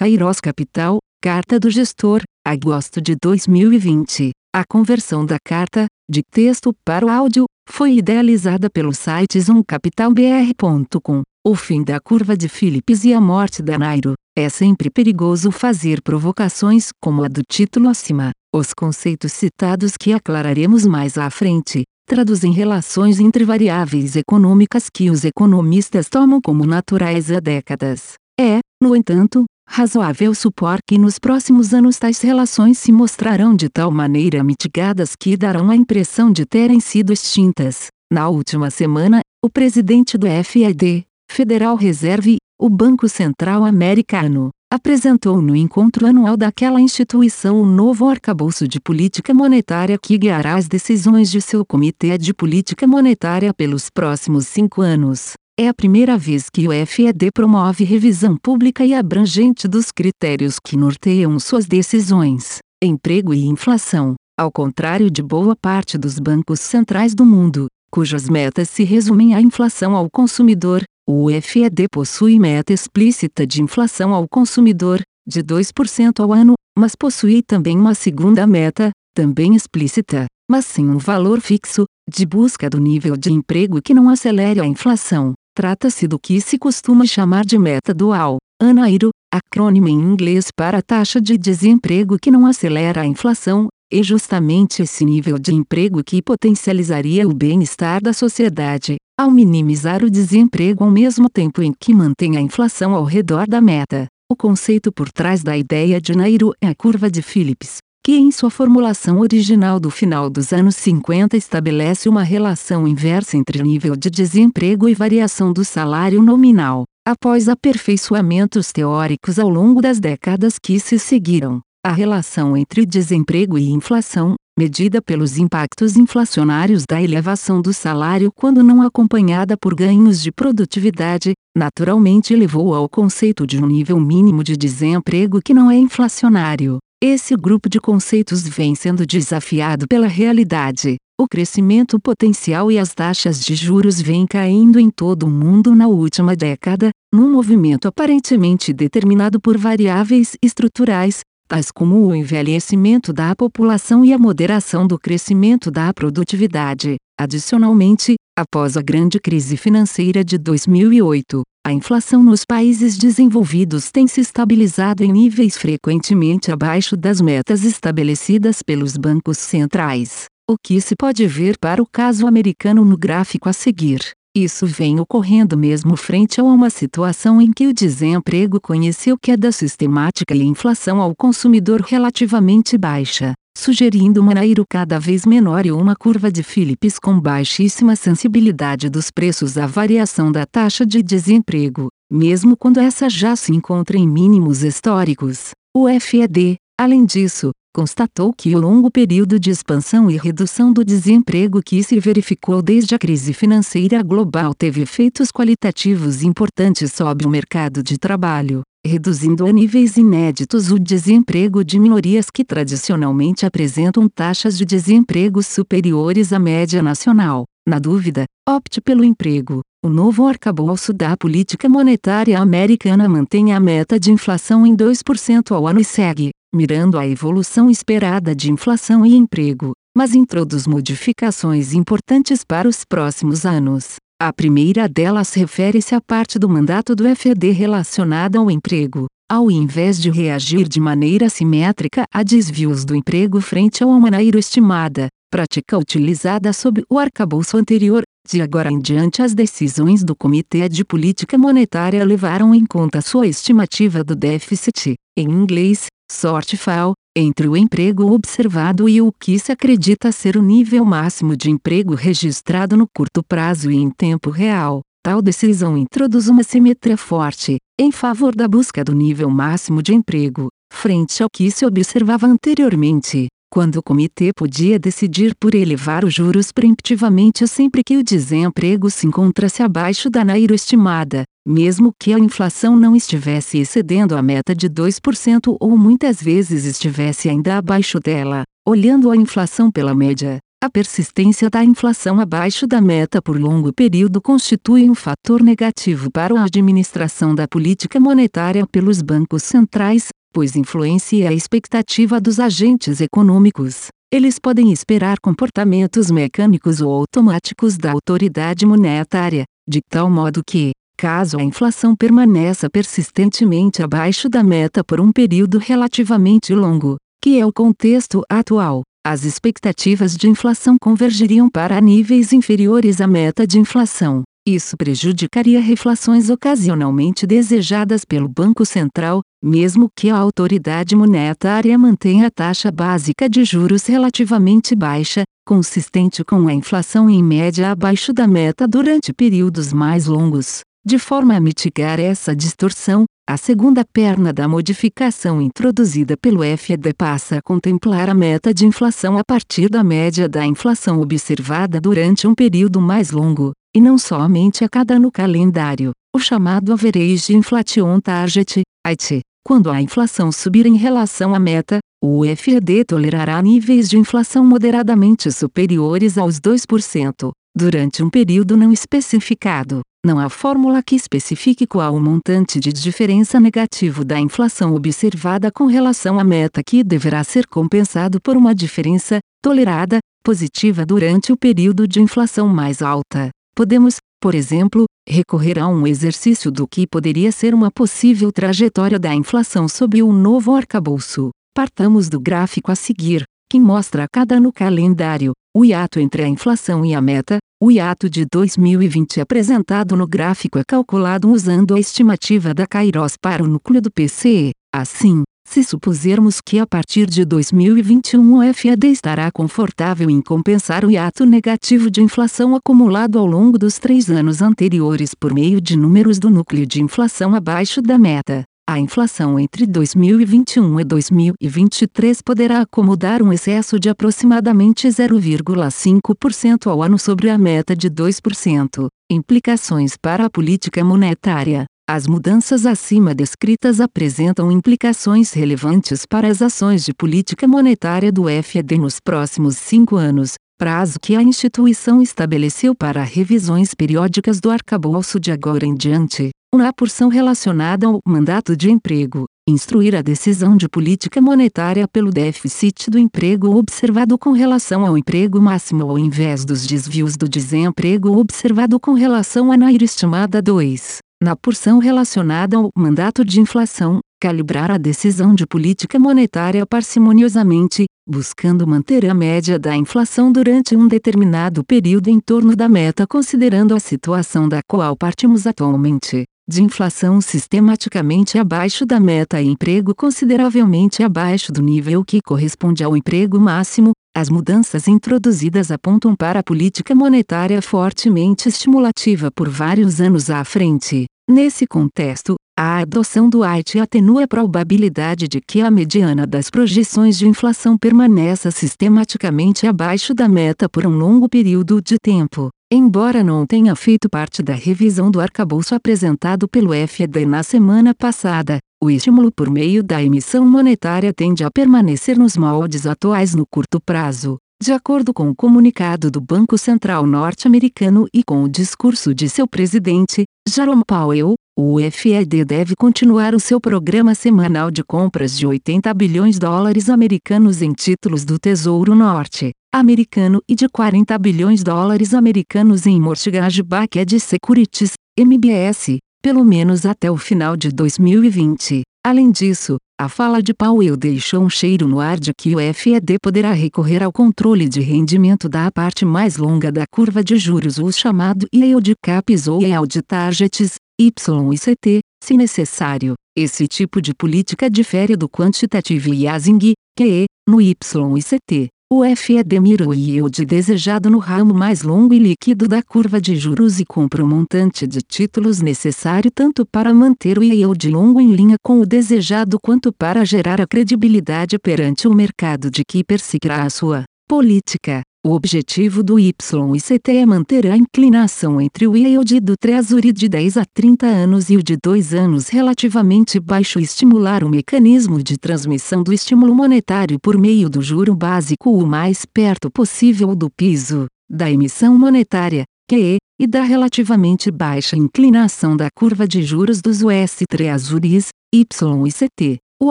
Kairos Capital, Carta do Gestor, agosto de 2020. A conversão da carta, de texto para o áudio, foi idealizada pelo site zoomcapitalbr.com. O fim da curva de Philips e a morte da Nairo. É sempre perigoso fazer provocações como a do título acima. Os conceitos citados que aclararemos mais à frente, traduzem relações entre variáveis econômicas que os economistas tomam como naturais há décadas. É, no entanto, razoável supor que nos próximos anos tais relações se mostrarão de tal maneira mitigadas que darão a impressão de terem sido extintas. Na última semana, o presidente do FED, Federal Reserve, o Banco Central Americano, apresentou no encontro anual daquela instituição o novo arcabouço de política monetária que guiará as decisões de seu Comitê de Política Monetária pelos próximos cinco anos. É a primeira vez que o FED promove revisão pública e abrangente dos critérios que norteiam suas decisões, emprego e inflação, ao contrário de boa parte dos bancos centrais do mundo, cujas metas se resumem à inflação ao consumidor. O FED possui meta explícita de inflação ao consumidor, de 2% ao ano, mas possui também uma segunda meta, também explícita, mas sem um valor fixo, de busca do nível de emprego que não acelere a inflação. Trata-se do que se costuma chamar de meta dual, ANAIRO, acrônimo em inglês para taxa de desemprego que não acelera a inflação, e justamente esse nível de emprego que potencializaria o bem-estar da sociedade, ao minimizar o desemprego ao mesmo tempo em que mantém a inflação ao redor da meta. O conceito por trás da ideia de Nairo é a curva de Phillips, que em sua formulação original do final dos anos 50 estabelece uma relação inversa entre nível de desemprego e variação do salário nominal. Após aperfeiçoamentos teóricos ao longo das décadas que se seguiram, a relação entre desemprego e inflação, medida pelos impactos inflacionários da elevação do salário quando não acompanhada por ganhos de produtividade, naturalmente levou ao conceito de um nível mínimo de desemprego que não é inflacionário. Esse grupo de conceitos vem sendo desafiado pela realidade. O crescimento potencial e as taxas de juros vêm caindo em todo o mundo na última década, num movimento aparentemente determinado por variáveis estruturais, tais como o envelhecimento da população e a moderação do crescimento da produtividade. Adicionalmente, após a grande crise financeira de 2008, a inflação nos países desenvolvidos tem se estabilizado em níveis frequentemente abaixo das metas estabelecidas pelos bancos centrais, o que se pode ver para o caso americano no gráfico a seguir. Isso vem ocorrendo mesmo frente a uma situação em que o desemprego conheceu queda sistemática e inflação ao consumidor relativamente baixa, sugerindo uma nairo cada vez menor e uma curva de Phillips com baixíssima sensibilidade dos preços à variação da taxa de desemprego, mesmo quando essa já se encontra em mínimos históricos. O FED, além disso, constatou que o longo período de expansão e redução do desemprego que se verificou desde a crise financeira global teve efeitos qualitativos importantes sobre o mercado de trabalho, reduzindo a níveis inéditos o desemprego de minorias que tradicionalmente apresentam taxas de desemprego superiores à média nacional. Na dúvida, opte pelo emprego. O novo arcabouço da política monetária americana mantém a meta de inflação em 2% ao ano e segue, mirando a evolução esperada de inflação e emprego, mas introduz modificações importantes para os próximos anos. A primeira delas refere-se à parte do mandato do FED relacionada ao emprego. Ao invés de reagir de maneira simétrica a desvios do emprego frente a uma maneira estimada, prática utilizada sob o arcabouço anterior, de agora em diante as decisões do Comitê de Política Monetária levaram em conta sua estimativa do déficit, em inglês, shortfall, entre o emprego observado e o que se acredita ser o nível máximo de emprego registrado no curto prazo e em tempo real. Tal decisão introduz uma simetria forte, em favor da busca do nível máximo de emprego, frente ao que se observava anteriormente, quando o comitê podia decidir por elevar os juros preemptivamente sempre que o desemprego se encontrasse abaixo da nairo estimada, mesmo que a inflação não estivesse excedendo a meta de 2% ou muitas vezes estivesse ainda abaixo dela, olhando a inflação pela média, A persistência da inflação abaixo da meta por longo período constitui um fator negativo para a administração da política monetária pelos bancos centrais, pois influencia a expectativa dos agentes econômicos. Eles podem esperar comportamentos mecânicos ou automáticos da autoridade monetária, de tal modo que, caso a inflação permaneça persistentemente abaixo da meta por um período relativamente longo, que é o contexto atual, as expectativas de inflação convergiriam para níveis inferiores à meta de inflação. Isso prejudicaria reflações ocasionalmente desejadas pelo Banco Central, mesmo que a autoridade monetária mantenha a taxa básica de juros relativamente baixa, consistente com a inflação em média abaixo da meta durante períodos mais longos. De forma a mitigar essa distorção, a segunda perna da modificação introduzida pelo FED passa a contemplar a meta de inflação a partir da média da inflação observada durante um período mais longo, e não somente a cada ano calendário, o chamado Average Inflation Target, IT. Quando a inflação subir em relação à meta, o FED tolerará níveis de inflação moderadamente superiores aos 2%, durante um período não especificado. Não há fórmula que especifique qual o montante de diferença negativo da inflação observada com relação à meta que deverá ser compensado por uma diferença, tolerada, positiva durante o período de inflação mais alta. Podemos, por exemplo, recorrer a um exercício do que poderia ser uma possível trajetória da inflação sob o novo arcabouço. Partamos do gráfico a seguir, que mostra a cada ano calendário, o hiato entre a inflação e a meta, o hiato de 2020 apresentado no gráfico é calculado usando a estimativa da Kairos para o núcleo do PCE. Assim, se supusermos que a partir de 2021 o FAD estará confortável em compensar o hiato negativo de inflação acumulado ao longo dos três anos anteriores por meio de números do núcleo de inflação abaixo da meta, a inflação entre 2021 e 2023 poderá acomodar um excesso de aproximadamente 0,5% ao ano sobre a meta de 2%. Implicações para a política monetária. As mudanças acima descritas apresentam implicações relevantes para as ações de política monetária do FED nos próximos cinco anos, prazo que a instituição estabeleceu para revisões periódicas do arcabouço de agora em diante. Uma porção relacionada ao mandato de emprego, instruir a decisão de política monetária pelo déficit do emprego observado com relação ao emprego máximo ao invés dos desvios do desemprego observado com relação à NAIR estimada 2. Na porção relacionada ao mandato de inflação, calibrar a decisão de política monetária parcimoniosamente, buscando manter a média da inflação durante um determinado período em torno da meta considerando a situação da qual partimos atualmente de inflação sistematicamente abaixo da meta e emprego consideravelmente abaixo do nível que corresponde ao emprego máximo, as mudanças introduzidas apontam para a política monetária fortemente estimulativa por vários anos à frente. Nesse contexto, a adoção do IT atenua a probabilidade de que a mediana das projeções de inflação permaneça sistematicamente abaixo da meta por um longo período de tempo. Embora não tenha feito parte da revisão do arcabouço apresentado pelo FED na semana passada, o estímulo por meio da emissão monetária tende a permanecer nos moldes atuais no curto prazo. De acordo com o comunicado do Banco Central norte-americano e com o discurso de seu presidente, Jerome Powell, o FED deve continuar o seu programa semanal de compras de 80 bilhões de dólares americanos em títulos do Tesouro Norte americano e de 40 bilhões de dólares americanos em mortgage-backed securities, MBS, pelo menos até o final de 2020. Além disso, a fala de Powell deixou um cheiro no ar de que o FED poderá recorrer ao controle de rendimento da parte mais longa da curva de juros o chamado yield caps ou yield targets, YCT, se necessário. Esse tipo de política difere do quantitative easing, QE, no YCT. O FED mira o yield desejado no ramo mais longo e líquido da curva de juros e compra o montante de títulos necessário tanto para manter o yield longo em linha com o desejado quanto para gerar a credibilidade perante o mercado de que perseguirá a sua política. O objetivo do YCT é manter a inclinação entre o yield do Treasury de 10 a 30 anos e o de 2 anos relativamente baixo e estimular o mecanismo de transmissão do estímulo monetário por meio do juro básico o mais perto possível do piso, da emissão monetária, QE, e da relativamente baixa inclinação da curva de juros dos US Treasuries, YCT o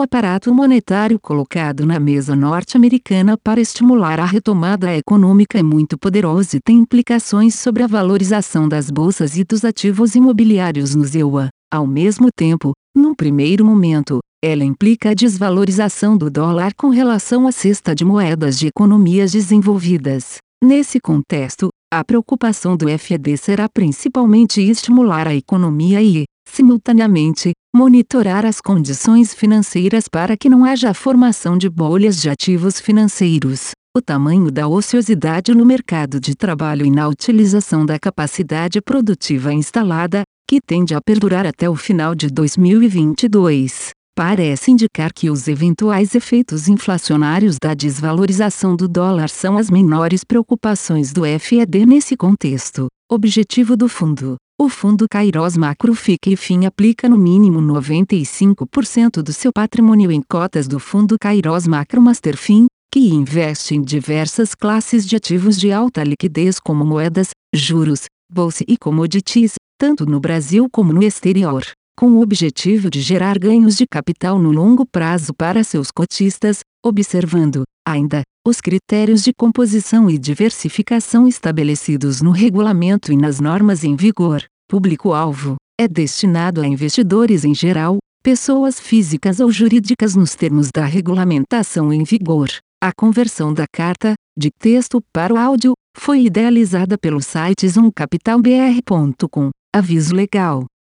aparato monetário colocado na mesa norte-americana para estimular a retomada econômica é muito poderoso e tem implicações sobre a valorização das bolsas e dos ativos imobiliários no ZEUA. Ao mesmo tempo, num primeiro momento, ela implica a desvalorização do dólar com relação à cesta de moedas de economias desenvolvidas. Nesse contexto, a preocupação do FED será principalmente estimular a economia e, simultaneamente, monitorar as condições financeiras para que não haja formação de bolhas de ativos financeiros, o tamanho da ociosidade no mercado de trabalho e na utilização da capacidade produtiva instalada, que tende a perdurar até o final de 2022. Parece indicar que os eventuais efeitos inflacionários da desvalorização do dólar são as menores preocupações do FED nesse contexto. Objetivo do fundo: o fundo Kairos Macro fica e fim aplica no mínimo 95% do seu patrimônio em cotas do fundo Kairos Macro Master Fin, que investe em diversas classes de ativos de alta liquidez como moedas, juros, bolsa e commodities, tanto no Brasil como no exterior, com o objetivo de gerar ganhos de capital no longo prazo para seus cotistas, observando, ainda, os critérios de composição e diversificação estabelecidos no regulamento e nas normas em vigor. Público-alvo é destinado a investidores em geral, pessoas físicas ou jurídicas nos termos da regulamentação em vigor. A conversão da carta, de texto para o áudio, foi idealizada pelo site zoomcapitalbr.com. Aviso legal.